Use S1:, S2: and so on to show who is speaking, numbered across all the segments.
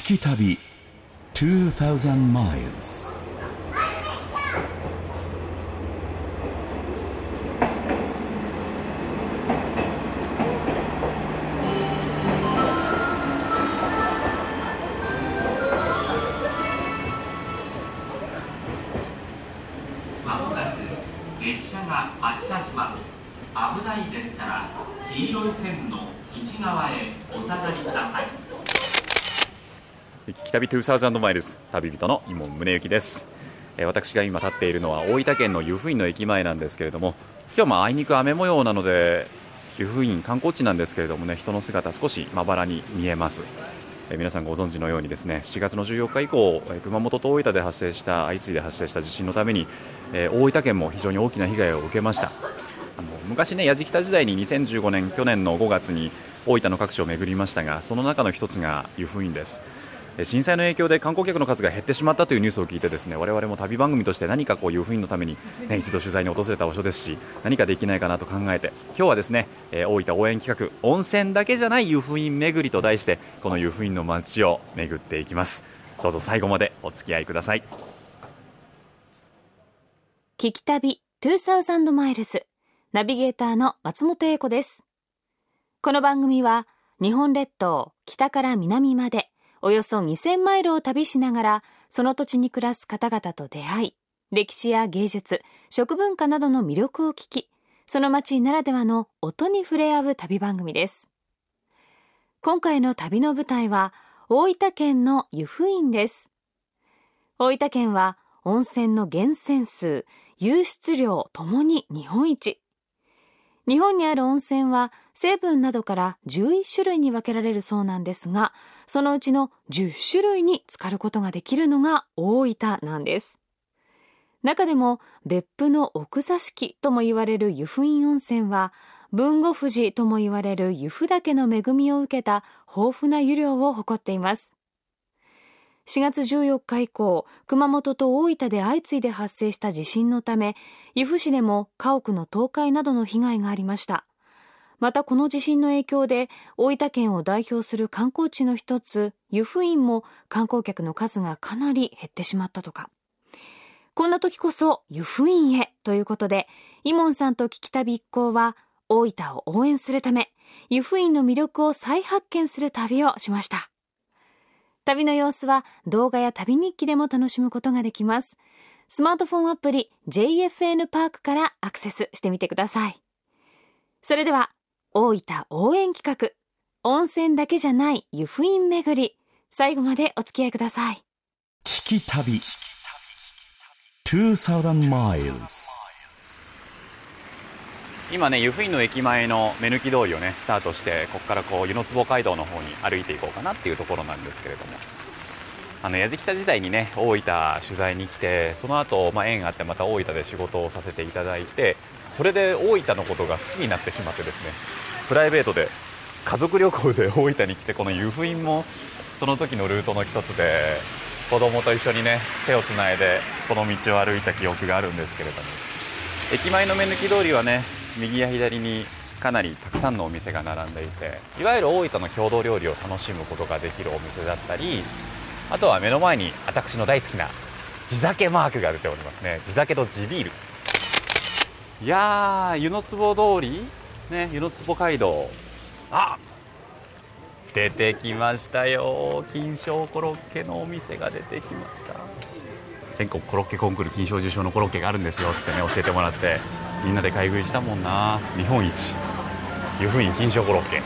S1: き旅2000 miles「
S2: 聞き旅2000マイルズ旅人の伊門宗行です。私が今立っているのは大分県の湯布院の駅前なんですけれども今日もあいにく雨模様なので湯布院観光地なんですけれどもね人の姿少しまばらに見えます。皆さんご存知のようにですね4月の14日以降熊本と大分で発生した相次いで発生した地震のために大分県も非常に大きな被害を受けました。あの昔ね、矢敷北時代に2015年、去年の5月に大分の各地を巡りましたが、その中の一つが湯布院です。え震災の影響で観光客の数が減ってしまったというニュースを聞いてですね我々も旅番組として何かこう湯布院のために、ね、一度取材に訪れた場所ですし何かできないかなと考えて今日はですね、えー大分応援企画温泉だけじゃない湯布院巡りと題してこの湯布院の街を巡っていきます。どうぞ最後までお付き合いください。
S3: 聞き旅2000マイルズナビゲーターの松本英子です。この番組は日本列島北から南までおよそ2000マイルを旅しながらその土地に暮らす方々と出会い、歴史や芸術、食文化などの魅力を聞き、その街ならではの音に触れ合う旅番組です。今回の旅の舞台は大分県の湯布院です。大分県は温泉の源泉数、湧出量ともに日本一。日本にある温泉は成分などから11種類に分けられるそうなんですが、そのうちの10種類に浸かることができるのが大分なんです。中でも別府の奥座敷とも言われる湯布院温泉は、豊後富士とも言われる湯布岳の恵みを受けた豊富な湯量を誇っています。4月14日以降、熊本と大分で相次いで発生した地震のため、由布市でも家屋の倒壊などの被害がありました。またこの地震の影響で、大分県を代表する観光地の一つ、湯布院も観光客の数がかなり減ってしまったとか。こんな時こそ湯布院へということで、イモンさんと聞き旅一行は、大分を応援するため、湯布院の魅力を再発見する旅をしました。旅の様子は動画や旅日記でも楽しむことができます。スマートフォンアプリ JFN パークからアクセスしてみてください。それでは、大分応援企画、温泉だけじゃない湯布院巡り、最後までお付き合いください。
S1: 聞き旅。2000 miles
S2: 今ね湯布院の駅前の目抜き通りをねスタートしてここからこう湯の坪街道の方に歩いていこうかなっていうところなんですけれども。あの矢敷北時代にね大分取材に来てその後、まあ縁があってまた大分で仕事をさせていただいてそれで大分のことが好きになってしまってですねプライベートで家族旅行で大分に来てこの湯布院もその時のルートの一つで子供と一緒にね手をつないでこの道を歩いた記憶があるんですけれども。駅前の目抜き通りはね右や左にかなりたくさんのお店が並んでいていわゆる大分の郷土料理を楽しむことができるお店だったりあとは目の前に私の大好きな地酒マークが出ておりますね。地酒と地ビール。いやー湯の坪通りね湯の坪街道。あ出てきましたよ。金賞コロッケのお店が出てきました。全国コロッケコンクール金賞受賞のコロッケがあるんですよってね教えてもらってみんなで買い食いしたもんな。日本一。湯布院金賞コロッケ。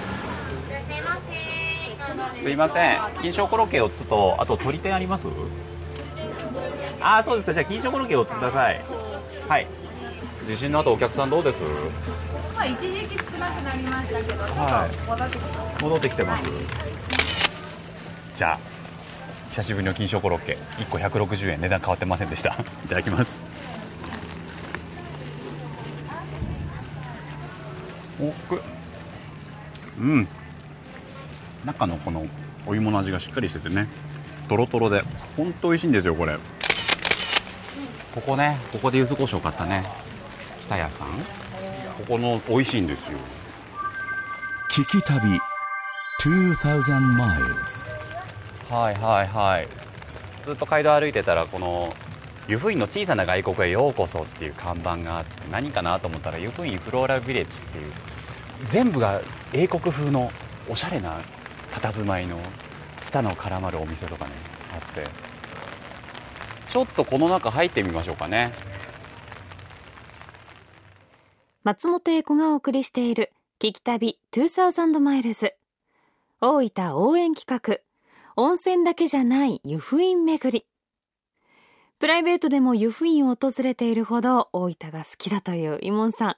S2: すいません。金賞コロッケ4つとあと鶏天あります？ああそうですか。じゃあ金賞コロッケ4つください。はい。地震の後お客さんどうです？
S4: まあ一時期少なくなりましたけど、
S2: はい
S4: と戻ってきて
S2: 戻ってきてます。じゃあ久しぶりの金賞コロッケ。1個160円。値段変わってませんでした。いただきますおくうん。中のこのお芋の味がしっかりしててね。とろとろで。本当美味しいんですよこれ。ここね。ここで柚子胡椒買ったね。北屋さん。ここの美味しいんですよ。
S1: 聞き旅。2000 miles
S2: はいはいはい。ずっと街道歩いてたらこの湯布院の小さな外国へようこそっていう看板があって何かなと思ったら湯布院フローラルビレッジっていう全部が英国風のおしゃれな佇まいのツタの絡まるお店とかねあって。ちょっとこの中入ってみましょうかね。
S3: 松本英子がお送りしている聞き旅2000マイルズ大分応援企画。温泉だけじゃない湯布院巡り。プライベートでも湯布院を訪れているほど大分が好きだというイモンさん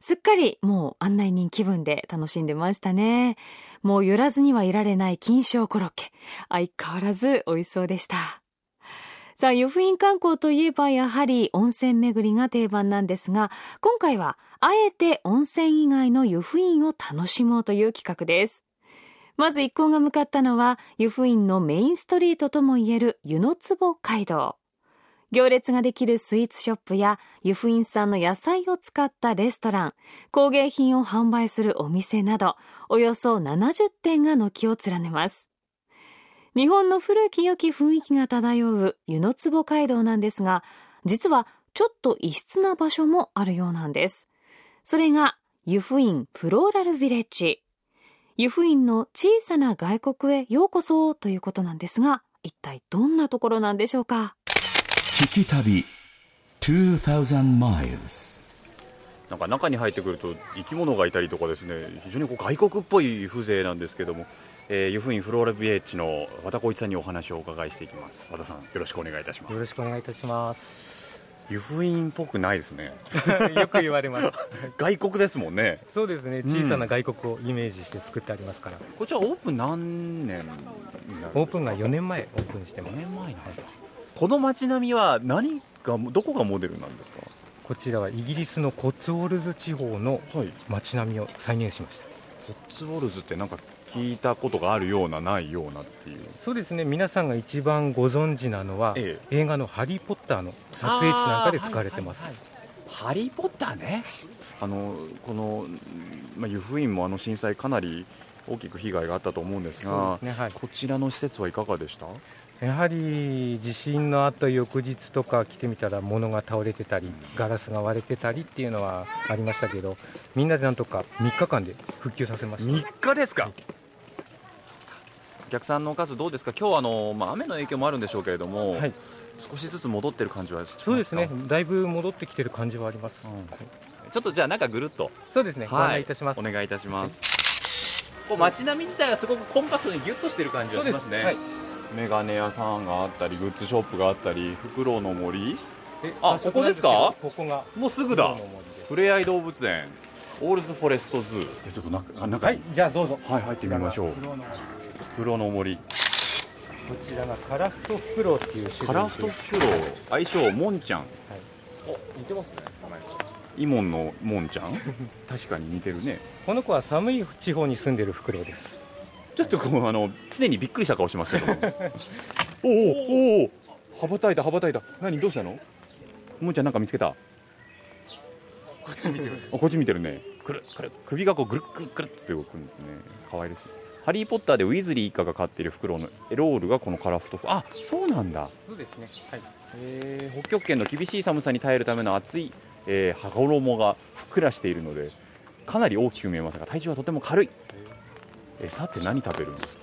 S3: すっかりもう案内人気分で楽しんでましたねもう寄らずにはいられない金賞コロッケ相変わらず美味しそうでしたさあ、湯布院観光といえばやはり温泉巡りが定番なんですが、今回はあえて温泉以外の湯布院を楽しもうという企画です。まず一行が向かったのは、湯布院のメインストリートともいえる湯の壺街道。行列ができるスイーツショップや湯布院産の野菜を使ったレストラン、工芸品を販売するお店など、およそ70店が軒を連ねます。日本の古き良き雰囲気が漂う湯の壺街道なんですが、実はちょっと異質な場所もあるようなんです。それが、湯布院フローラルビレッジ。湯布院の小さな外国へようこそということなんですが、一体どんなところなんでしょうか？
S1: 聞き旅2000 miles
S2: なんか中に入ってくると生き物がいたりとかですね非常にこう外国っぽい風情なんですけども、えー、湯布院フローラビレッジの和田光一さんにお話をお伺いしていきます和田さんよろしくお願いいたします
S5: よろしくお願いいたします。
S2: 湯布院っぽくないですね
S5: よく言われます。
S2: 外国ですもんね
S5: そうですね。小さな外国をイメージして作ってありますから。
S2: こちらオープン何年
S5: オープンが4年前オープンしてます。
S2: 4年前なんだこの街並みは何がどこがモデルなんですか？
S5: こちらはイギリスのコッツウォルズ地方の
S2: はい
S5: 街並みを再現しました。
S2: コッツウォルズってなんか聞いたことがあるようなないようなっていう
S5: そうですね。皆さんが一番ご存知なのは、
S2: え
S5: 映画のハリーポッターの撮影地なんかで使われてます。
S2: ハリー・ポッターねあのこの、まあ、湯布院もあの震災かなり大きく被害があったと思うんですが
S5: ね。はい。
S2: こちらの施設はいかがでした？
S5: やはり地震のあった翌日とか来てみたら物が倒れてたりガラスが割れてたりっていうのはありましたけどみんなでなんとか3日間で復旧させました。
S2: 3日ですか？お客さんの数どうですか？今日あの、まあ、雨の影響もあるんでしょうけれども、
S5: はい。
S2: 少しずつ戻ってる感じは
S5: そうですね。だいぶ戻ってきてる感じはあります、
S2: うん。ちょっとじゃあ中ぐるっと。
S5: そうですね、ご案内いたします。
S2: お願いいたします、こう街並み自体はすごくコンパクトにギュッとしてる感じがしますね。
S5: はい
S2: メガネ屋さんがあったりグッズショップがあったりフクロウの森？
S5: え
S2: あここですか？
S5: ここが。
S2: もうすぐだ。ふれあい動物園。 Owl's Forest。ーでちょっと中中に。
S5: はいじゃあどうぞ。
S2: はい入ってみましょう。
S5: フクロウの森。こちらがカラフトフクロウっていう種類
S2: カラフトフクロウ。愛称モンちゃん。
S5: 似てますね。名前
S2: イモンのモンちゃん？確かに似てるね。
S5: この子は寒い地方に住んでるフクロウです
S2: ちょっとこうあの常にびっくりした顔してますけど おおおお羽ばたいた羽ばたいた。何どうしたの？もんちゃんなんか見つけた？こっち見てるあこっち見てるね。くるくる。首がこうぐるっくるっくるって動くんですね。可愛らしい。ハリー・ポッターでウィズリー一家が飼っているフクロウのエロールがこのカラフトフあそうなんだ。
S5: そうですね。はい。
S2: えー北極圏の厳しい寒さに耐えるための厚い、えー羽衣がふっくらしているのでかなり大きく見えますが体重はとても軽い餌って何食べるんですか？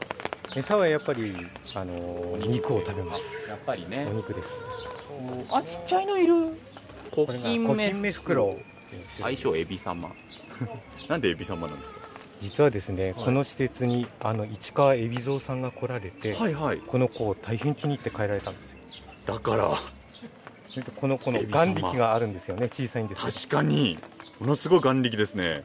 S5: 餌はやっぱり、あのー肉を食べます。
S2: やっぱりね。
S5: お肉です。
S2: あちっちゃいのいる？コキンメ
S5: コキ
S2: 相性エビ様。なんでエビ様なんですか？
S5: 実はですね、
S2: はい。
S5: この施設にあの市川海老蔵さんが来られて、
S2: はいはい。
S5: この子を大変気に入って帰られたんですよ。
S2: だから。
S5: この子の眼力があるんですよね。小さいんです
S2: 確かに。ものすごい眼力ですね、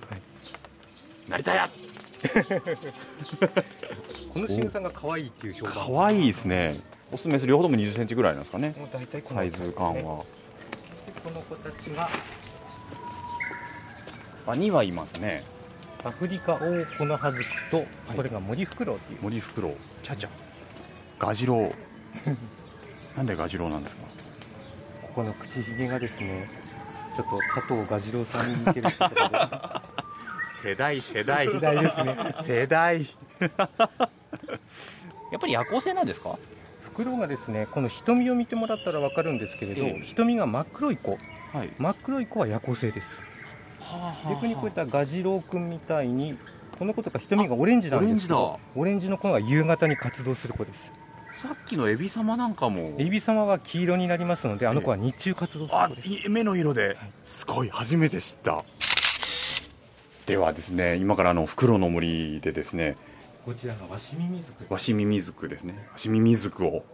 S5: い。
S2: なりたや
S5: この仕草が可愛いっていう評判。
S2: 可愛いですね。オスメス両方とも2 0センチぐらいなんですかね。
S5: もう大体この
S2: サイズ感は。
S5: でこの子たちが
S2: あ2羽いますね。
S5: アフリカオオコノハズクと、これがモリフクロウっていう。
S2: 森フクロウ。チャチャ。ガジロウ。なんでガジロウなんですか？
S5: ここの口ひげがですねちょっと佐藤蛾次郎さんに似てる
S2: 世代世代。
S5: 時代ですね。
S2: 世代。やっぱり夜行性なんですか？
S5: 袋がですねこの瞳を見てもらったら分かるんですけれど、
S2: ええ。
S5: 瞳が真っ黒い子。
S2: はい。
S5: 真っ黒い子は夜行性です。逆にこういったガジロウ君みたいにこの子とか瞳がオレンジなんですけど
S2: オレンジ
S5: オレンジの子が夕方に活動する子です。
S2: さっきのエビ様なんかも。
S5: エビ様は黄色になりますのであの子は日中活動する
S2: あ
S5: 子です。
S2: い目の色で。すごい。初めて知ったではですね今からあの袋の森でですね
S5: こちらがワシミミズク
S2: ワシミミズクですねワシミミズクを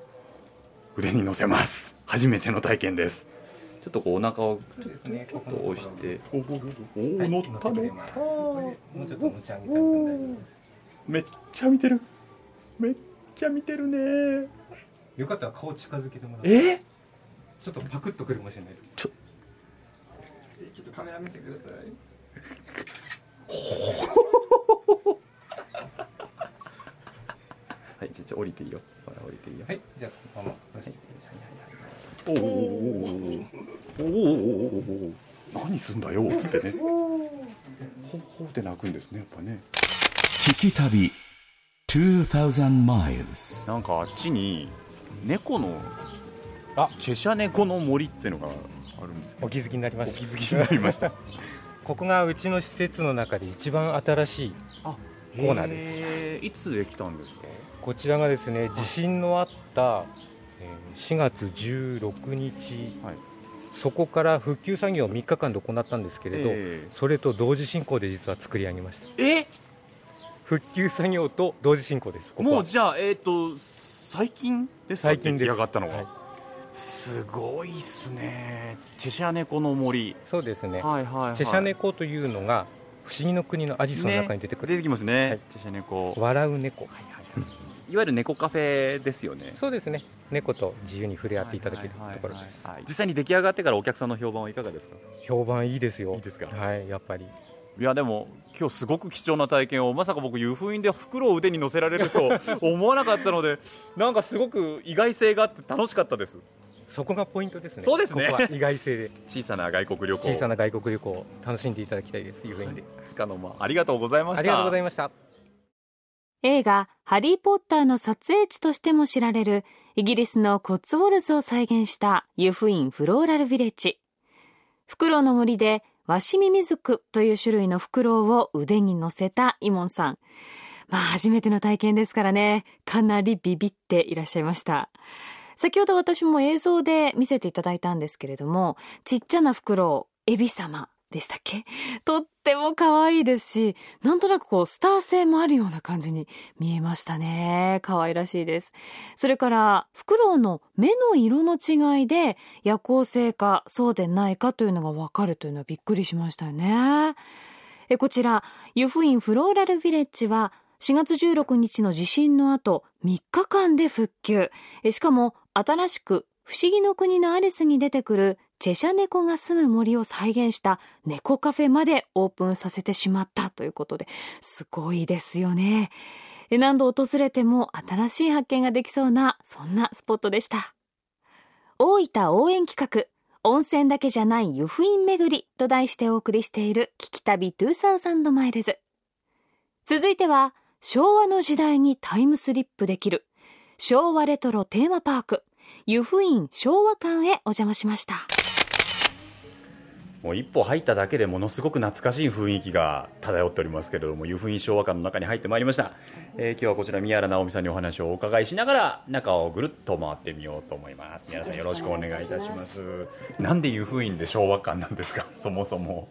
S2: 腕に乗せます。初めての体験です。ちょっとこうお腹をちょっと押して。おおお
S5: はい。
S2: 乗った乗った
S5: もうちょっと持ち上げてあげても大丈夫です。
S2: めっちゃ見てる。めっちゃ見てるね。
S5: よかったら顔近づけてもらって。
S2: え？
S5: ちょっとパクッとくるかもしれないですけど。
S2: ちょ。
S5: ちょっとカメラ見せてください
S2: はいじゃあちょ降りていいよ。ほら降りていいよ。
S5: はいじゃあこのまま。出してください。
S2: おおおおおおおおお何すんだよっつってね。ほほって鳴くんですねやっぱね。
S1: 聞き旅2000 miles.
S2: なんかあっちに猫の
S5: あ。
S2: チェシャ猫の森っていうのがあるんですけど。
S5: お気づきになりました。
S2: お気づきになりました
S5: ここがうちの施設の中で一番新しい
S2: あ
S5: コーナーです。
S2: いつできたんですか？
S5: こちらがですね地震のあったえー4月16日、
S2: はい。
S5: そこから復旧作業を3日間で行ったんですけれど、
S2: え
S5: それと同時進行で実は作り上げました。
S2: ーえ？
S5: 復旧作業と同時進行です。
S2: もうじゃあえっ、と最近ですか？
S5: 最近で
S2: 来上がったのが、
S5: はい
S2: すごいっすね。チェシャ猫の森。
S5: そうですね、
S2: はいはい、はい、
S5: チェシャ猫というのが不思議の国のアリスの中に出てくる、
S2: 出てきますね、
S5: はい。
S2: チェシャ猫
S5: 笑う猫、
S2: いわゆる猫カフェですよね。
S5: そうですね。猫と自由に触れ合っていただける
S2: はい
S5: ところです。
S2: はいはい実際に出来上がってからお客さんの評判はいかがですか？
S5: 評判いいですよ。
S2: いいですか？
S5: はいやっぱり。
S2: いやでも今日すごく貴重な体験をまさか僕湯布院で袋を腕に乗せられると思わなかったのでなんかすごく意外性があって楽しかったです
S5: そこがポイントですね。
S2: そうですね。
S5: ここは意外性で。
S2: 小さな外国旅行。
S5: 小さな外国旅行を楽しんでいただきたいです。いうふうに。
S2: つかの間ありがとうございました。
S5: ありがとうございました。
S3: 映画「ハリー・ポッター」の撮影地としても知られるイギリスのコッツウォルズを再現した湯布院フローラルヴィレッジ。フクロウの森でワシミミズクという種類のフクロウを腕に乗せたイモンさん。まあ初めての体験ですからね。かなりビビっていらっしゃいました先ほど私も映像で見せていただいたんですけれどもちっちゃなフクロウエビ様でしたっけ？とっても可愛いですし、なんとなくこうスター性もあるような感じに見えましたね。可愛らしいです。それから、フクロウの目の色の違いで夜行性かそうでないかというのがわかるというのはびっくりしましたよね。えこちら、湯布院フローラルヴィレッジは4月16日の地震の後3日間で復旧。しかも新しく不思議の国のアリスに出てくるチェシャ猫が住む森を再現した猫カフェまでオープンさせてしまったということで、すごいですよね。何度訪れても新しい発見ができそうな、そんなスポットでした。大分応援企画、温泉だけじゃない湯布院巡りと題してお送りしている聞き旅2000マイルズ。続いては、昭和の時代にタイムスリップできる、昭和レトロテーマパーク、湯布院昭和館へお邪魔しました。
S2: もう一歩入っただけでものすごく懐かしい雰囲気が漂っておりますけれども湯布院昭和館の中に入ってまいりました、えー今日はこちら宮原直美さんにお話をお伺いしながら中をぐるっと回ってみようと思います。宮原さんよろしくお願いいたします。なんで湯布院で昭和館なんですか？そもそも。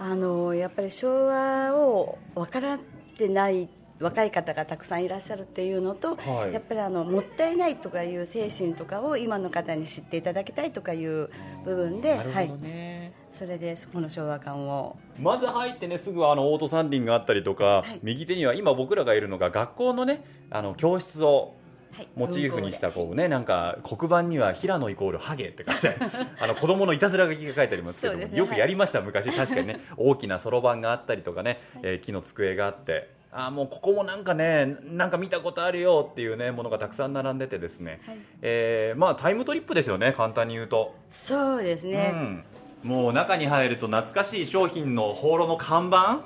S6: あのやっぱり昭和を分からってない若い方がたくさんいらっしゃるっていうのと、
S2: はい。
S6: やっぱりあのもったいないとかいう精神とかを今の方に知っていただきたいとかいう部分で、はい、
S2: ね、
S6: それでこの昭和館を。
S2: まず入ってねすぐあのオート三輪があったりとか、
S6: い。
S2: 右手には今僕らがいるのが学校のねあの教室を
S6: はい。
S2: モチーフにしたこうねなんか黒板には平野イコールハゲって書いてあ の子供のいたずら書きが書いてありますけども、よくやりました昔確かにね。大きなそろばんがあったりとかね、えー木の机があってあーもうここもなんかねなんか見たことあるよっていうねものがたくさん並んでてですね、
S6: はい。
S2: えーまあタイムトリップですよね簡単に言うと、
S6: そうですね、
S2: うん、もう中に入ると懐かしい商品の放浪の看板？
S6: は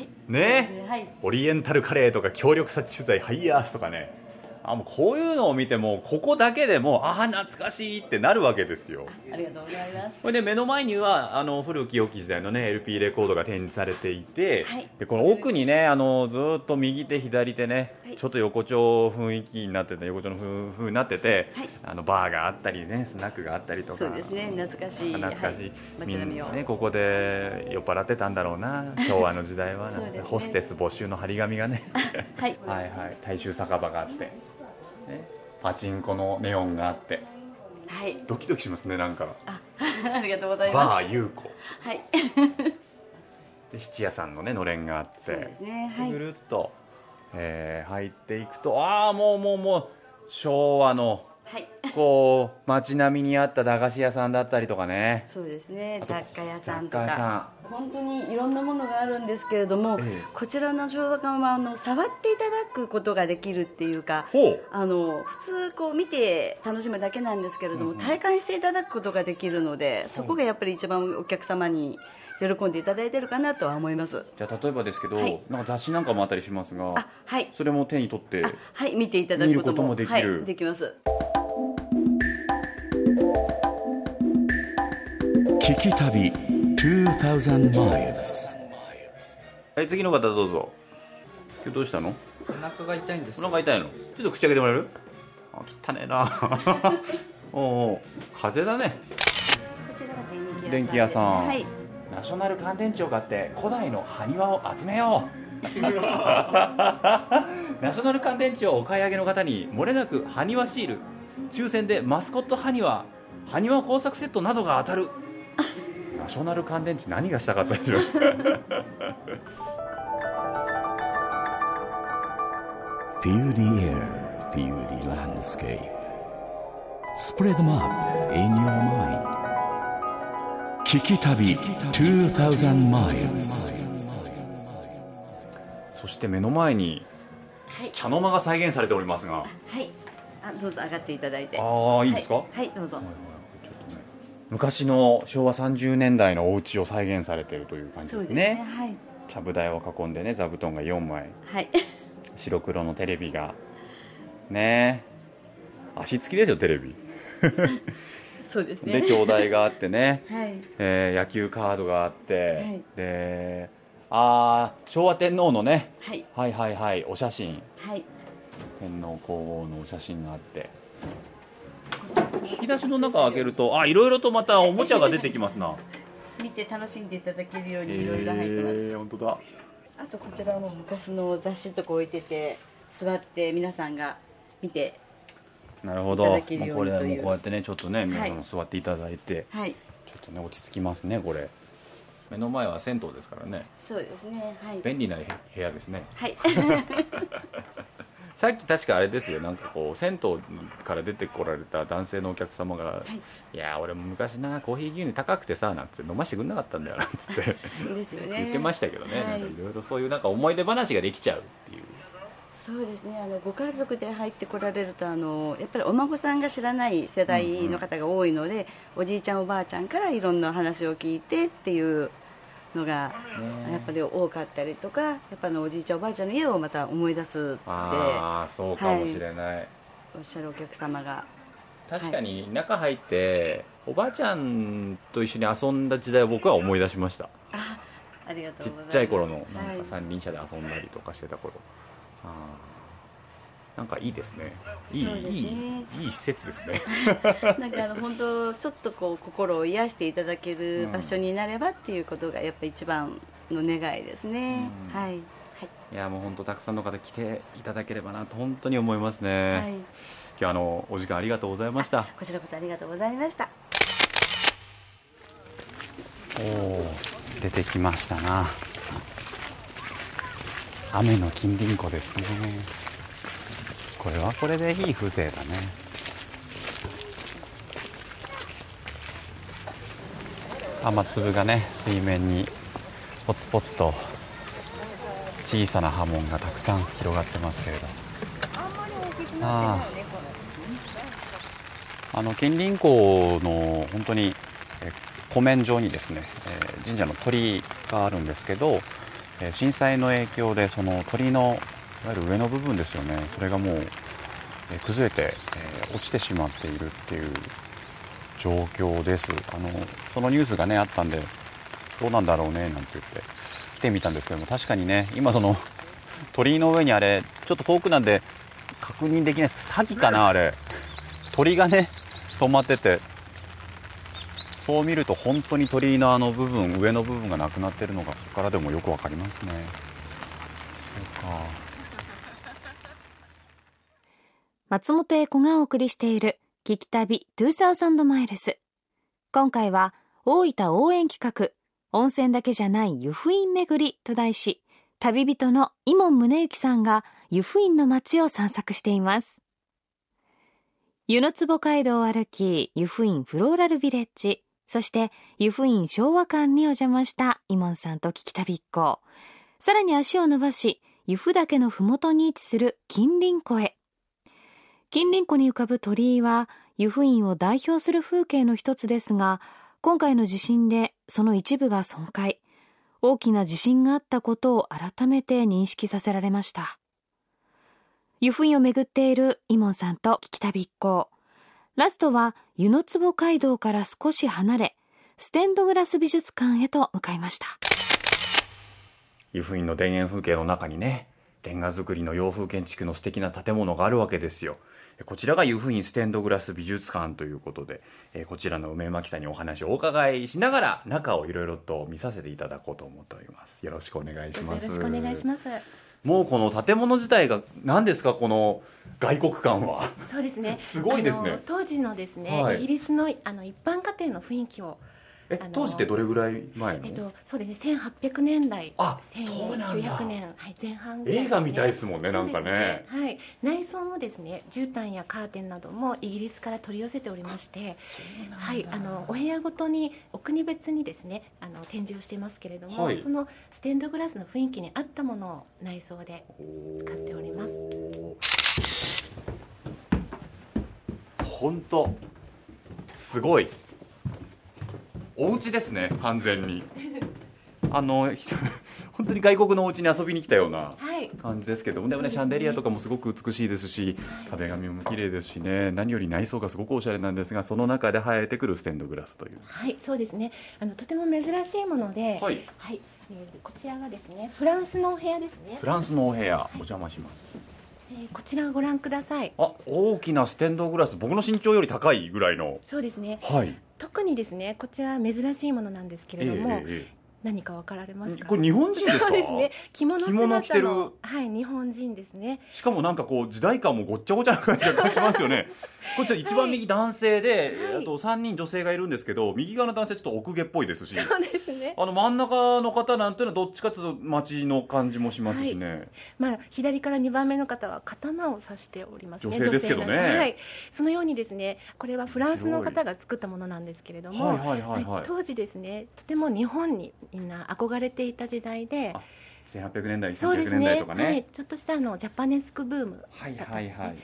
S6: い。
S2: ね？
S6: はい。
S2: オリエンタルカレーとか強力殺虫剤ハイヤースとかねあもうこういうのを見てもここだけでもああ懐かしいってなるわけですよ。
S6: ありがとうございます。
S2: これで目の前にはあの古き良き時代のね LP レコードが展示されていて、
S6: はい。
S2: でこの奥にねあのずーっと右手左手ね、
S6: はい。
S2: ちょっと横丁雰囲気になってて横丁の風風になってて、
S6: はい。
S2: あのバーがあったりねスナックがあったりとか。
S6: そうですね懐かしい。
S2: 懐かしい、
S6: はい。
S2: みんなねここで酔っ払ってたんだろうな 昭和の時代は。
S6: ね。
S2: ホステス募集の張り紙がね。
S6: はい。
S2: はいはい。大衆酒場があって、ね、パチンコのネオンがあって。
S6: はい。
S2: ドキドキしますねなんか。
S6: ありがとうございます。
S2: バー優子
S6: はい。
S2: で質屋さんのねのれんがあって。
S6: そうですねはい。
S2: ぐるっと、えー入っていくとああもうもうもう昭和の
S6: はい。
S2: こう街並みにあった駄菓子屋さんだったりとかね。
S6: そうですね。雑貨屋さんとか。本当にいろんなものがあるんですけれども、
S2: ええ。
S6: こちらの昭和館はあの触っていただくことができるっていうか
S2: ほう。
S6: あの普通こう見て楽しむだけなんですけれども、体感していただくことができるのでそこがやっぱり一番お客様に喜んでいただいてるかなとは思います。
S2: じゃあ例えばですけど、
S6: はい。
S2: なんか雑誌なんかもあったりしますが
S6: あはい。
S2: それも手に取って
S6: あはい。見ていただくことも。
S2: 見ることもできる。
S6: はい、できます
S1: 聞き旅2000 miles
S2: はい次の方どうぞ。今日どうしたの？
S7: お腹が痛いんです
S2: お腹痛いの？ちょっと口開けてもらえる？あ汚ねえな。おうおう。風邪だね。
S6: こちらが電
S2: 電
S6: 気屋さ
S2: 気屋さん。
S6: んですね
S2: ナショナル乾電池を買って古代の埴輪を集めよう。ナショナル乾電池をお買い上げの方に漏れなく埴輪シール。抽選でマスコット埴輪埴輪工作セットなどが当たるナショナル乾電池何がしたかったでしょう。
S1: Feel the air, feel the landscape. Spread them up in your mind. 聞き旅2000 miles.
S2: そして目の前に
S6: はい。
S2: 茶の間が再現されておりますが。
S6: はい。あどうぞ上がっていただいて。
S2: ああいいですか、
S6: はい、はいどうぞ。
S2: ちょっとね昔の昭和30年代のお家を再現されているという感じですね。
S6: ですねはい。
S2: ちゃぶ台を囲んでね座布団が4枚。
S6: はい。
S2: 白黒のテレビがねえ足つきですよテレビ。
S6: そうですね。
S2: で兄弟があってね、
S6: はい。
S2: えー野球カードがあって、
S6: はい。
S2: でああ昭和天皇のね
S6: はい。
S2: はいはいはいお写真。
S6: はい。
S2: 天皇皇后のお写真があって引き出しの中開けるとあいろいろとまたおもちゃが出てきますな。
S6: 見て楽しんでいただけるようにいろいろ入ってます、
S2: えー本当だ。
S6: あとこちらも昔の雑誌とか置いてて座って皆さんが見て
S2: なるほど。もうこれもうこうやってねちょっとね皆さんも座っていただいて、
S6: はい。
S2: ちょっとね落ち着きますねこれ。目の前は銭湯ですからね。
S6: そうですねはい。
S2: 便利な部屋ですね。
S6: はい
S2: さっき確かあれですよ。なんかこう銭湯から出てこられた男性のお客様が「い、や俺も昔なコーヒー牛乳高くてさ」なんて飲ましてくんなかったんだよなんつって
S6: ですよね。
S2: 言ってましたけどね、
S6: はい。
S2: いろいろそういうなんか思い出話ができちゃうっていう。
S6: そうですね。あのご家族で入ってこられるとあのやっぱりお孫さんが知らない世代の方が多いので、おじいちゃんおばあちゃんからいろんな話を聞いてっていうのがやっぱり多かったりとかやっぱりおじいちゃんおばあちゃんの家をまた思い出すって
S2: ああそうかもしれない、
S6: おっしゃるお客様が。
S2: 確かに中入って、おばあちゃんと一緒に遊んだ時代を僕は思い出しました。
S6: ありがと
S2: ちっ
S6: うございます。
S2: ちゃい頃のなん
S6: はい。
S2: か三輪車で遊んだりとかしてた頃、あーなんかいいですね。いい
S6: ね。
S2: いいいい施設ですね。
S6: なんかあの本当ちょっとこう心を癒していただける場所になればっていうことがやっぱ一番の願いですね、
S2: うん。
S6: はい、はい。
S2: いやもう本当たくさんの方来ていただければなと本当に思いますね、
S6: はい、
S2: 今日はあのお時間ありがとうございました。
S6: こちらこそありがとうございました。
S2: おお出てきましたな。雨の金輪湖ですねこれは？これでいい風情だね。雨粒がね水面にポツポツと小さな波紋がたくさん広がってますけれど。あああ。の近隣湖の本当にえ湖面上にですね、えー神社の鳥居があるんですけど、えー震災の影響でその鳥居のいわゆる上の部分ですよね。それがもうえ崩れて、え落ちてしまっているっていう状況です。あのそのニュースがねあったんでどうなんだろうねなんて言って来てみたんですけども確かにね今その鳥居の上にあれちょっと遠くなんで確認できない詐欺かなあれ。鳥がね止まっててそう見ると本当に鳥居のあの部分上の部分がなくなってるのがここからでもよくわかりますね。そうか。
S3: 松本英子がお送りしている聞き旅2000マイルズ今回は大分応援企画温泉だけじゃない湯布院巡りと題し旅人の伊門宗行さんが湯布院の街を散策しています。湯の坪街道を歩き湯布院フローラルビレッジそして湯布院昭和館にお邪魔した伊門さんと聞き旅一行さらに足を伸ばし湯布岳のふもとに位置する金輪湖へ。近隣湖に浮かぶ鳥居は湯布院を代表する風景の一つですが今回の地震でその一部が損壊。大きな地震があったことを改めて認識させられました。湯布院を巡っているイモンさんと聞き旅一行ラストは湯の坪街道から少し離れステンドグラス美術館へと向かいました。
S2: 湯布院の田園風景の中にねレンガ造りの洋風建築の素敵な建物があるわけですよ。こちらが湯布院ステンドグラス美術館ということでえこちらの梅巻さんにお話をお伺いしながら中をいろいろと見させていただこうと思っております。よろしくお願いします。
S7: よろしくお願いします。
S2: もうこの建物自体が何ですかこの外国感は？
S7: そうですね。
S2: すごいですね。
S7: 当時のですね、
S2: はい。
S7: イギリスのあの一般家庭の雰囲気を、
S2: え当時ってどれぐらい前の、
S7: えっとそうですね、1800年代、
S2: あそうなんだ。
S7: 1900年はい前半ぐらい
S2: 映画みたいですもんねなんかね。
S7: そうですはい。内装もですね、絨毯やカーテンなどもイギリスから取り寄せておりまして、はい、あのお部屋ごとにお国別にですね、あの展示をしていますけれども、
S2: はい。
S7: そのステンドグラスの雰囲気に合ったものを内装で使っております。
S2: 本当すごいお家ですね完全にあの本当に外国のお家に遊びに来たような
S7: はい。
S2: 感じですけどもでもねシャンデリアとかもすごく美しいですし壁紙も綺麗ですしね何より内装がすごくおしゃれなんですがその中で生えてくるステンドグラスという
S7: はい、そうですね。あのとても珍しいもので、
S2: はい
S7: はい、えーこちらがですね、フランスのお部屋ですね
S2: フ。ランスのお部屋お邪魔します
S7: えーこちらをご覧ください。
S2: あ大きなステンドグラス僕の身長より高いぐらいの
S7: そうですね。
S2: はい
S7: 特にですね、こちら珍しいものなんですけれども、
S2: え
S7: 何かわかられますか？
S2: これ日本人ですか？
S7: そうですね。着物
S2: 着物着てる
S7: 姿のはい日本人ですね。
S2: しかもなんかこう時代感もごっちゃごちゃな感じがしますよね こちら一番右男性で、
S7: はい
S2: あと3人女性がいるんですけど右側の男性ちょっと奥毛っぽいですし
S7: そうですね。
S2: あの真ん中の方なんていうのはどっちかというと町の感じもしますしね、
S7: まあ左から2番目の方は刀を指しておりますね。
S2: 女性ですけどね
S7: はい。そのようにですね、これはフランスの方が作ったものなんですけれども、
S2: はいはいはいはい
S7: 当時ですね、とても日本にみんな憧れていた時代で
S2: あ、1800年代1900
S7: そうですね。
S2: 年代とかね。
S7: はい、ちょっとしたあのジャパネスクブームだったんですね、
S2: はいはいはい。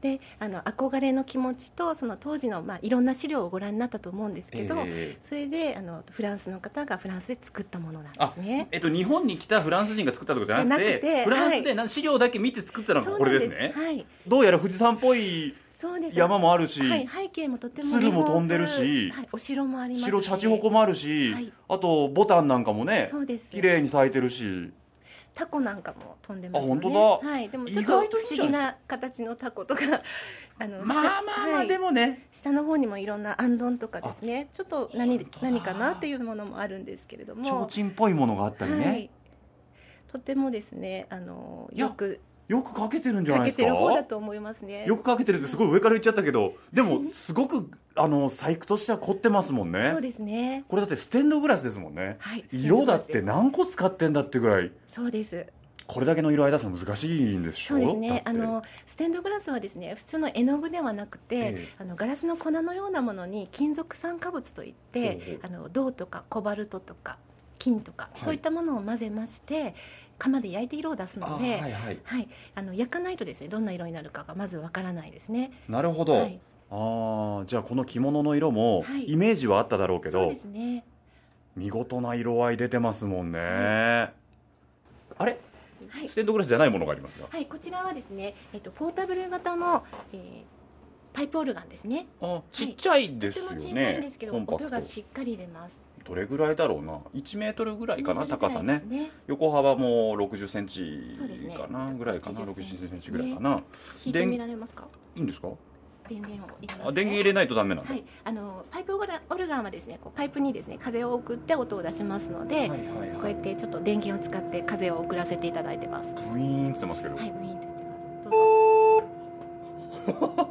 S7: であの憧れの気持ちとその当時の、まあ、いろんな資料をご覧になったと思うんですけど、
S2: ええ。
S7: それであのフランスの方がフランスで作ったものなん
S2: あ
S7: ですね。
S2: えっと、日本に来たフランス人が作ったとかじゃなくて
S7: じゃなくて
S2: フランス
S7: はい
S2: でな資料だけ見て作ったのがこれですね。
S7: はい、
S2: どうやら富士山っぽい山もあるし、
S7: はい、背景もとても
S2: 鶴も飛んでるし
S7: はい、お城もあります
S2: 白シャチホコもあるし、
S7: はい。
S2: あとボタンなんかもね
S7: そうです。
S2: 綺麗に咲いてるし。
S7: タコなんかも飛んでますよね。
S2: あ本当だ。
S7: はい、でもちょっと不思議な形のタコとか あの
S2: まあまあまあ、
S7: はい。
S2: でもね。
S7: 下の方にもいろんなあんどんとかですね。ちょっと何何かなっていうものもあるんですけれども。
S2: 提灯っぽいものがあったりね、
S7: はい、とてもですねあのよく
S2: よくかけてるんじゃな
S7: かけ
S2: いですか？
S7: てる方だと思いますね。
S2: よくかけてるってすごい上から言っちゃったけどでもすごくあの細工としては凝ってますもんね。
S7: そうですね。
S2: これだってステンドグラスですもんね、
S7: はい
S2: 色だって何個使ってんだってぐらい。
S7: そうです。
S2: これだけの色合い出すの難しいんでしょ？
S7: そうですね。あのステンドグラスはですね普通の絵の具ではなくて、
S2: ええ。
S7: あのガラスの粉のようなものに金属酸化物といって、あの銅とかコバルトとか金とか、
S2: はい。
S7: そういったものを混ぜまして窯で焼いて色を出す
S2: あ
S7: ので、
S2: はいはい。
S7: はい、あの焼かないとですねどんな色になるかがまずわからないですね。
S2: なるほど、
S7: はい、
S2: ああじゃあこの着物の色も
S7: はい。
S2: イメージはあっただろうけど、
S7: そうですね。
S2: 見事な色合い出てますもんね、あれ？
S7: はい。
S2: ステンドグラスじゃないものがありますが、
S7: はい、こちらはですね、えっと、ポータブル型の、えーパイプオルガンですね。
S2: あちっちゃいですよ
S7: とても小さいん
S2: ね
S7: ですけど音がしっかり出ます
S2: どれぐらいだろうな？1メートルぐらいかな
S7: 1メートル
S2: 高さね。横幅も60センチかなぐらいかな
S7: ？60
S2: 60センチぐらいかな？
S7: 弾いてみられますか？
S2: いいんですか？
S7: 電源を入れます、ね、
S2: あ電源入れないとダメなんだ、
S7: はい、あのパイプオルガンはですねこうパイプにですね風を送って音を出しますので、
S2: はいはい
S7: こうやってちょっと電源を使って風を送らせていただいてます。
S2: ブイーンってますけど、
S7: はい、ウィーンと言ってます。どうぞ。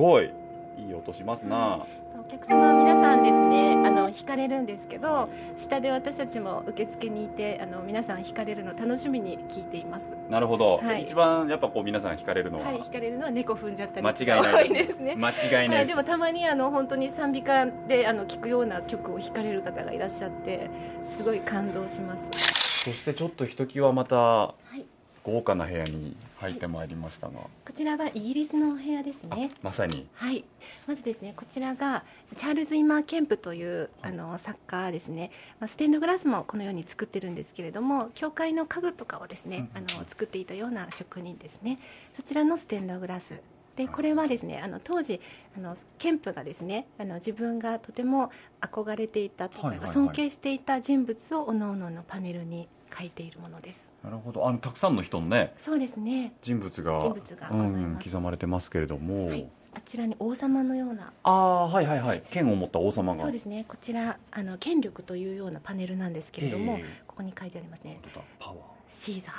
S2: ごいいい音しますな、
S7: お客様は皆さんですねあの惹かれるんですけど下で私たちも受付にいてあの皆さん惹かれるの楽しみに聞いています。
S2: なるほど、
S7: はい。
S2: 一番やっぱこう皆さん惹かれるのは、
S7: はい惹かれるのは猫踏んじゃったり
S2: 間違いないですね。間違いない
S7: はい、でもたまにあの本当に賛美歌であの聴くような曲を弾かれる方がいらっしゃってすごい感動します。
S2: そしてちょっとひときわまた
S7: はい
S2: 豪華な部屋に入ってまいりましたが、
S7: こちらはイギリスのお部屋ですね。
S2: まさに。
S7: はい、まずですねこちらがチャールズ・イマー・ケンプというあの作家ですね、まあ、ステンドグラスもこのように作ってるんですけれども教会の家具とかをですね、あの作っていたような職人ですね。そちらのステンドグラス。でこれはですねあの当時あのケンプがですねあの自分がとても憧れていたと
S2: はいはいはい。
S7: か尊敬していた人物をおのおののパネルに書いているものです
S2: なるほど。あのたくさんの人のね
S7: そうですね。
S2: 人物が
S7: 人物がござい
S2: 刻まれてますけれども、
S7: はい。あちらに王様のような。
S2: ああはいはいはい。剣を持った王様が。
S7: そうですね。こちらあの権力というようなパネルなんですけれども、
S2: ええ。
S7: ここに書いてありますね。
S2: パワー。
S7: シーザ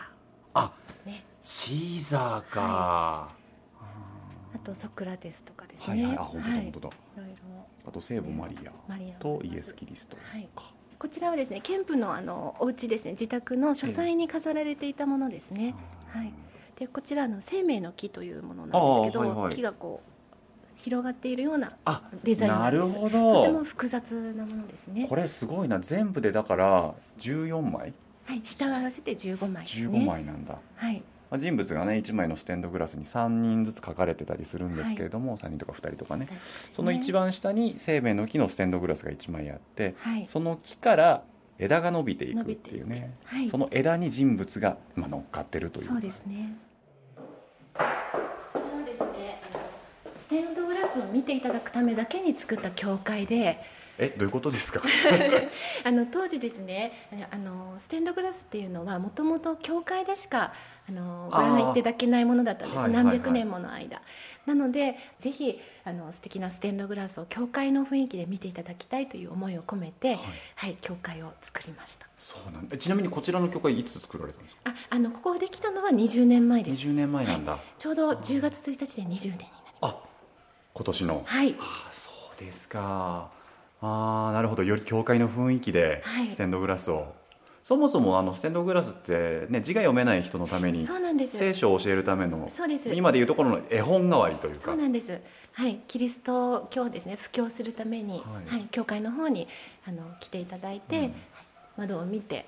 S2: あ
S7: ーね。
S2: シーザーか、
S7: あとソクラテスとかですね。
S2: はいはい。あ本当だ
S7: はい
S2: 本当だ、
S7: い。ろいろ。
S2: あと聖母マリア
S7: マリア
S2: とイエス・キリスト
S7: はいこちらはですねケンプのあのお家ですね自宅の書斎に飾られていたものですね、はい。でこちらの生命の木というものなんですけど、
S2: はいはい。
S7: 木がこう広がっているような
S2: あ
S7: デザインなんです。
S2: なるほ
S7: とても
S2: ど
S7: 複雑なものですね。
S2: これすごいな。全部でだから14枚？
S7: はい下を合わせて15枚ですね。
S2: 15枚なんだ、
S7: はい
S2: まあ、人物がね1枚のステンドグラスに3人ずつ書かれてたりするんですけれども、3人とか2人とかね。その一番下に生命の木のステンドグラスが1枚あって、
S7: はい。
S2: その木から枝が伸びていくっていうね、
S7: はい。
S2: その枝に人物が、まあ、乗っかってるという
S7: そうですね。こちらはですね、ステンドグラスを見ていただくためだけに作った教会で、
S2: えどういうことですか？
S7: あの当時ですね、あのステンドグラスっていうのはもともと教会でしかあのご覧にいただけないものだったんです。
S2: はいはいはい
S7: 何百年もの間。なのでぜひあの素敵なステンドグラスを教会の雰囲気で見ていただきたいという思いを込めて、はい、教会を作りました。
S2: そうなんちなみにこちらの教会いつ作られたんですか？
S7: あ、あのここできたのは20年前です。
S2: 20年前なんだ、
S7: ちょうど10月1日で20年になります。
S2: あ今年の
S7: はい。
S2: あそうですかああなるほど。より教会の雰囲気で
S7: はい。
S2: ステンドグラスを、そもそもあのステンドグラスって、ね、字が読めない人のために
S7: そうなんです。
S2: 聖書を教えるための
S7: そうです。
S2: 今でいうところの絵本代わりという
S7: そ
S2: か
S7: うなんです。はい、キリスト教をですね、布教するために、
S2: は
S7: はい。い、教会の方にあの来ていただいて、
S2: うん。
S7: はい。窓を見て、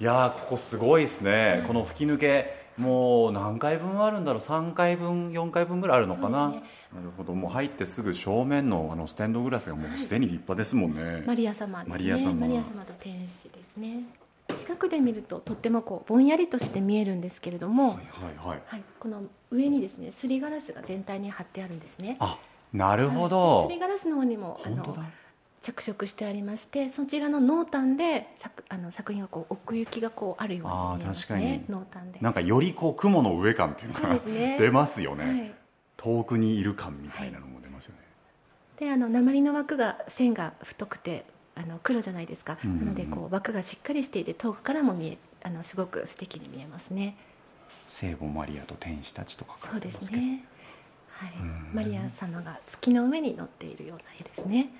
S2: いやーここすごいですね、この吹き抜けもう何回分あるんだろう。3回分4回分ぐらいあるのかな、なるほど。もう入ってすぐ正面のあのステンドグラスがもうすでに立派ですもんね、
S7: マリア様ですね。
S2: マリア様。
S7: と天使ですね。近くで見るととってもこうぼんやりとして見えるんですけれども、
S2: はいはいはい。
S7: はい、この上にですね、すりガラスが全体に貼ってあるんですね。
S2: あなるほ
S7: は
S2: ど
S7: いすりガラスの方にもあの着色してありましてそちらの濃淡で作あの作品がこう奥行きがこうあるように見えます
S2: 確かに。
S7: ね濃淡で。
S2: なんかよりこう雲の上感っていうのが
S7: ね。
S2: 出ますよね、
S7: はい、
S2: 遠くにいる感みたいなのも出ますよね、
S7: であの鉛の枠が線が太くてあの黒じゃないですか、
S2: うんうんうん。
S7: なのでこう枠がしっかりしていて遠くからも見えあのすごく素敵に見えますね。
S2: 聖母マリアと天使たちとか書
S7: そで
S2: いうてます
S7: ね。はい。
S2: うん。
S7: マリア様が月の上に乗っているような絵ですね。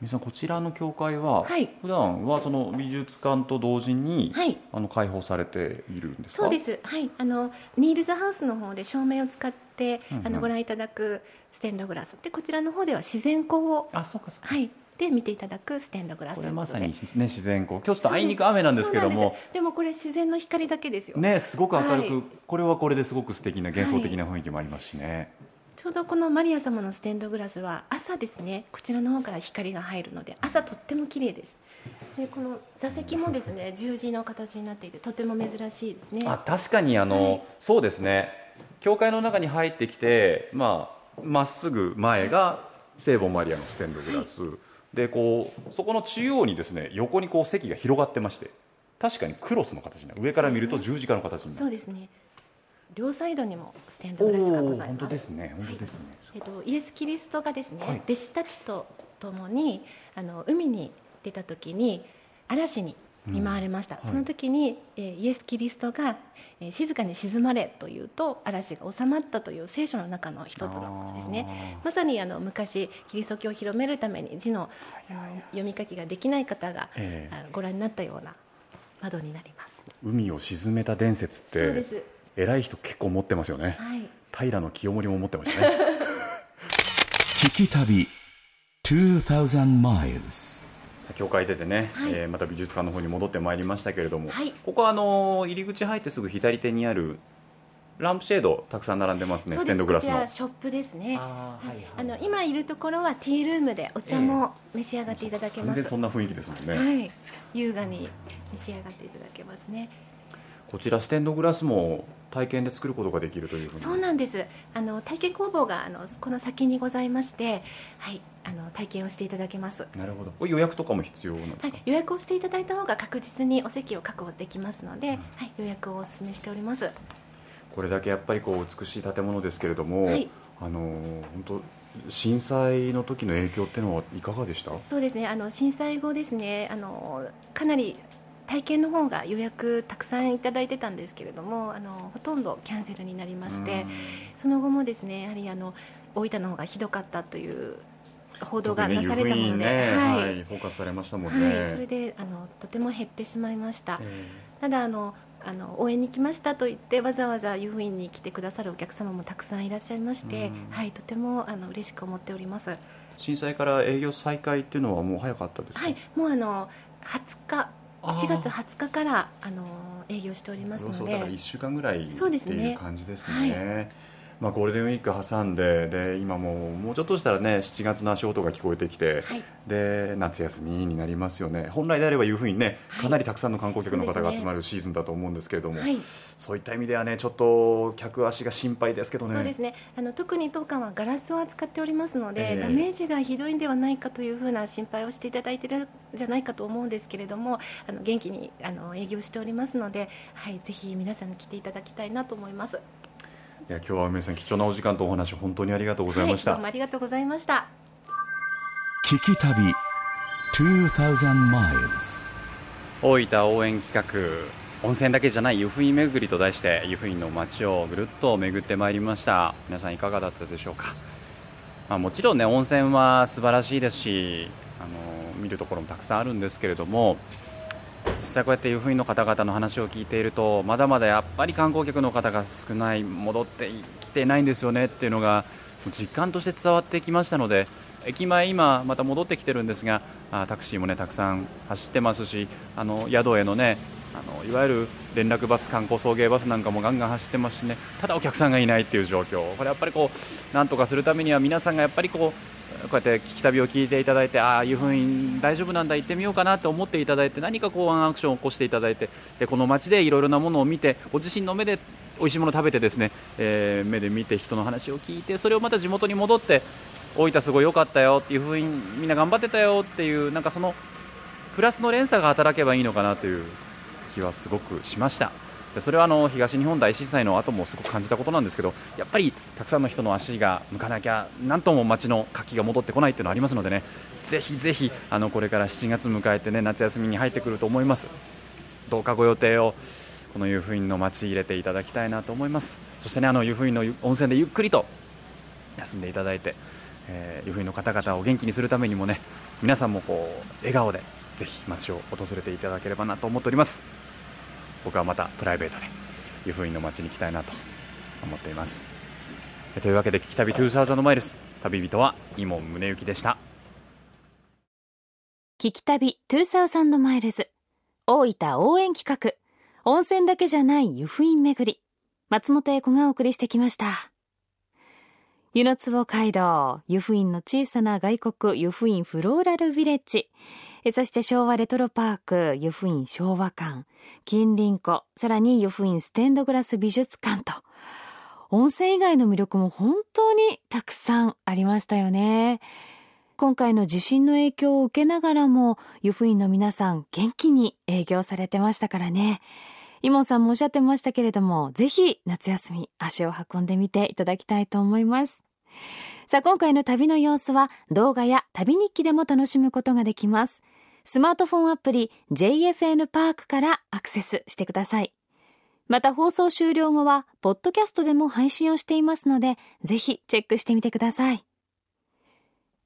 S2: 皆さんこちらの教会は、
S7: はい。
S2: 普段はその美術館と同時に、
S7: はい。
S2: あの開放されているんですか？
S7: そうです。はい。あのニールズハウスの方で照明を使って、
S2: うんうん。
S7: あのご覧いただくステンドグラス。でこちらの方では自然光を
S2: あそうかそうか。
S7: はい。で見ていただくステンドグラス
S2: これまさに、ね、自然光。今日ちょっとあいにく雨なんですけども。
S7: でもこれ自然の光だけですよ。
S2: ねすごく明るく、
S7: はい。
S2: これはこれですごく素敵な幻想的な雰囲気もありますしね、
S7: ちょうどこのマリア様のステンドグラスは朝ですね。こちらの方から光が入るので朝とっても綺麗です。でこの座席もですね十字の形になっていてとても珍しいですね。
S2: あ確かにあの、
S7: はい。
S2: そうですね教会の中に入ってきてまあまっすぐ前が聖母マリアのステンドグラス、でこうそこの中央にですね横にこう席が広がってまして確かにクロスの形になる。上から見ると十字架の形になる。
S7: そうですね。両サイドにもステンドグラスがございます。
S2: 当ですね。本当ですね、
S7: えっと、イエス・キリストがですね、
S2: はい。
S7: 弟子たちと共にあの海に出た時に嵐に見舞われました、
S2: はい。
S7: その時に、えーイエス・キリストが、えー静かに沈まれというと嵐が収まったという聖書の中の一つのですね。まさにあの昔キリスト教を広めるために字のあの読み書きができない方が、
S2: え
S7: ご覧になったような窓になります。
S2: 海を沈めた伝説って
S7: そうです。
S2: 偉い人結構持ってますよね。
S7: はい。
S2: 平清盛も持ってましたね。
S1: 聞き旅2000 miles
S2: 教会出てね、
S7: はい。
S2: えーまた美術館の方に戻ってまいりましたけれども、
S7: はい。
S2: ここはあのー入り口入ってすぐ左手にあるランプシェードたくさん並んでますねステンドグラスの。
S7: こちらショップですね。
S2: あーはいはい
S7: あの今いるところはティールームでお茶も召し上がっていただけ
S2: 全
S7: ます、
S2: 然そんな雰囲気ですもんね、
S7: はい。優雅に召し上がっていただけますね。
S2: こちらステンドグラスも体験で作ることができるという
S7: そうなんです。あの体験工房があのこの先にございましてはいあの体験をしていただけます。
S2: なるほど。予約とかも必要なんですか、
S7: はい、予約をしていただいた方が確実にお席を確保できますので、はい、予約をお勧めしております。
S2: これだけやっぱりこう美しい建物ですけれども、
S7: はい。
S2: あのー本当震災の時の影響っていうのはいかがでした？
S7: そうですね。あの震災後ですねあのかなり体験の方が予約たくさんいただいてたんですけれどもあのほとんどキャンセルになりましてその後もですねやはりあの大分の方がひどかったという報道がなされたもので、
S2: ね
S7: はい。
S2: はいフォーカスされましたもんね、
S7: はい、それであのとても減ってしまいました、
S2: え
S7: ただあのあの応援に来ましたと言ってわざわざ湯布院に来てくださるお客様もたくさんいらっしゃいまして、
S2: うん。
S7: はい、とてもあの嬉しく思っております。
S2: ー震災から営業再開っていうのはもう早かったですか、
S7: はい、もうあの20日4月20日からあの営業しておりますの
S2: そうだから1
S7: で、
S2: 週間ぐらいっていう感じですねまあ、ゴールデンウィーク挟んでで今もうもうちょっとしたらね7月の足音が聞こえてきて、
S7: はい。
S2: で夏休みになりますよね。本来であればいうふうにね
S7: はい。
S2: かなりたくさんの観光客の方が集まるシーズンだと思うんですけれども、
S7: はい、
S2: そういった意味ではねちょっと客足が心配ですけどね。
S7: そうですね。あの特に当館はガラスを扱っておりますので、
S2: ええ。
S7: ダメージがひどいんではないかというふうな心配をしていただいているんじゃないかと思うんですけれどもあの元気にあの営業しておりますので、はい、ぜひ皆さんに来ていただきたいなと思います。
S2: いや今日は梅さん貴重なお時間とお話本当にありがとうございました、
S7: はい、どうもありがとうございました。
S1: 聞き旅2000 miles
S2: 大分応援企画温泉だけじゃない湯布院巡りと題して湯布院の街をぐるっと巡ってまいりました。皆さんいかがだったでしょうか、まあ、もちろんね温泉は素晴らしいですしあの見るところもたくさんあるんですけれども実際こうやって湯布院の方々の話を聞いているとまだまだやっぱり観光客の方が少ない戻ってきてないんですよねっていうのが実感として伝わってきましたので駅前、今また戻ってきてるんですがあタクシーもねたくさん走ってますしあの宿へのねあのいわゆる連絡バス、観光送迎バスなんかもガンガン走ってますしねただお客さんがいないっていう状況。これやっぱりこうなんとかするためには皆さんがやっぱりこうこうやって聞き旅を聞いていただいてああいうふうに大丈夫なんだ行ってみようかなと思っていただいて何かこうワンアクションを起こしていただいてでこの街でいろいろなものを見てご自身の目で美味しいものを食べてですね、えー目で見て人の話を聞いてそれをまた地元に戻って大分すごい良かったよっていうふうにみんな頑張ってたよっていうなんかそのプラスの連鎖が働けばいいのかなという気はすごくしました。でそれはあの東日本大震災の後もすごく感じたことなんですけどやっぱりたくさんの人の足が向かなきゃなんとも街の活気が戻ってこないっていうのはありますのでねぜひぜひあのこれから7月迎えてね夏休みに入ってくると思います。どうかご予定をこの湯布院の街入れていただきたいなと思います。そしてねあの湯布院の温泉でゆっくりと休んでいただいて、えー湯布院の方々を元気にするためにもね皆さんもこう笑顔でぜひ街を訪れていただければなと思っております。僕はまたプライベートで湯布院の街に行きたいなと思っています。というわけで聞き旅2000マイルス。旅人は伊門宗行でした。
S3: 聞き旅2000マイルズ大分応援企画。温泉だけじゃない湯布院巡り。松本英子がお送りしてきました。湯の坪街道、湯布院の小さな外国、湯布院フローラルビレッジ、そして昭和レトロパーク、湯布院昭和館、近隣湖、さらに湯布院ステンドグラス美術館と、温泉以外の魅力も本当にたくさんありましたよね。今回の地震の影響を受けながらも、湯布院の皆さん元気に営業されてましたからね。イモンさんもおっしゃってましたけれども、ぜひ夏休み足を運んでみていただきたいと思います。さあ、今回の旅の様子は動画や旅日記でも楽しむことができます。スマートフォンアプリ JFN パークからアクセスしてください。また放送終了後は、ポッドキャストでも配信をしていますので、ぜひチェックしてみてください。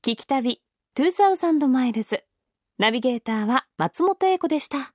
S3: 聞き旅2000マイルズ。ナビゲーターは松本英子でした。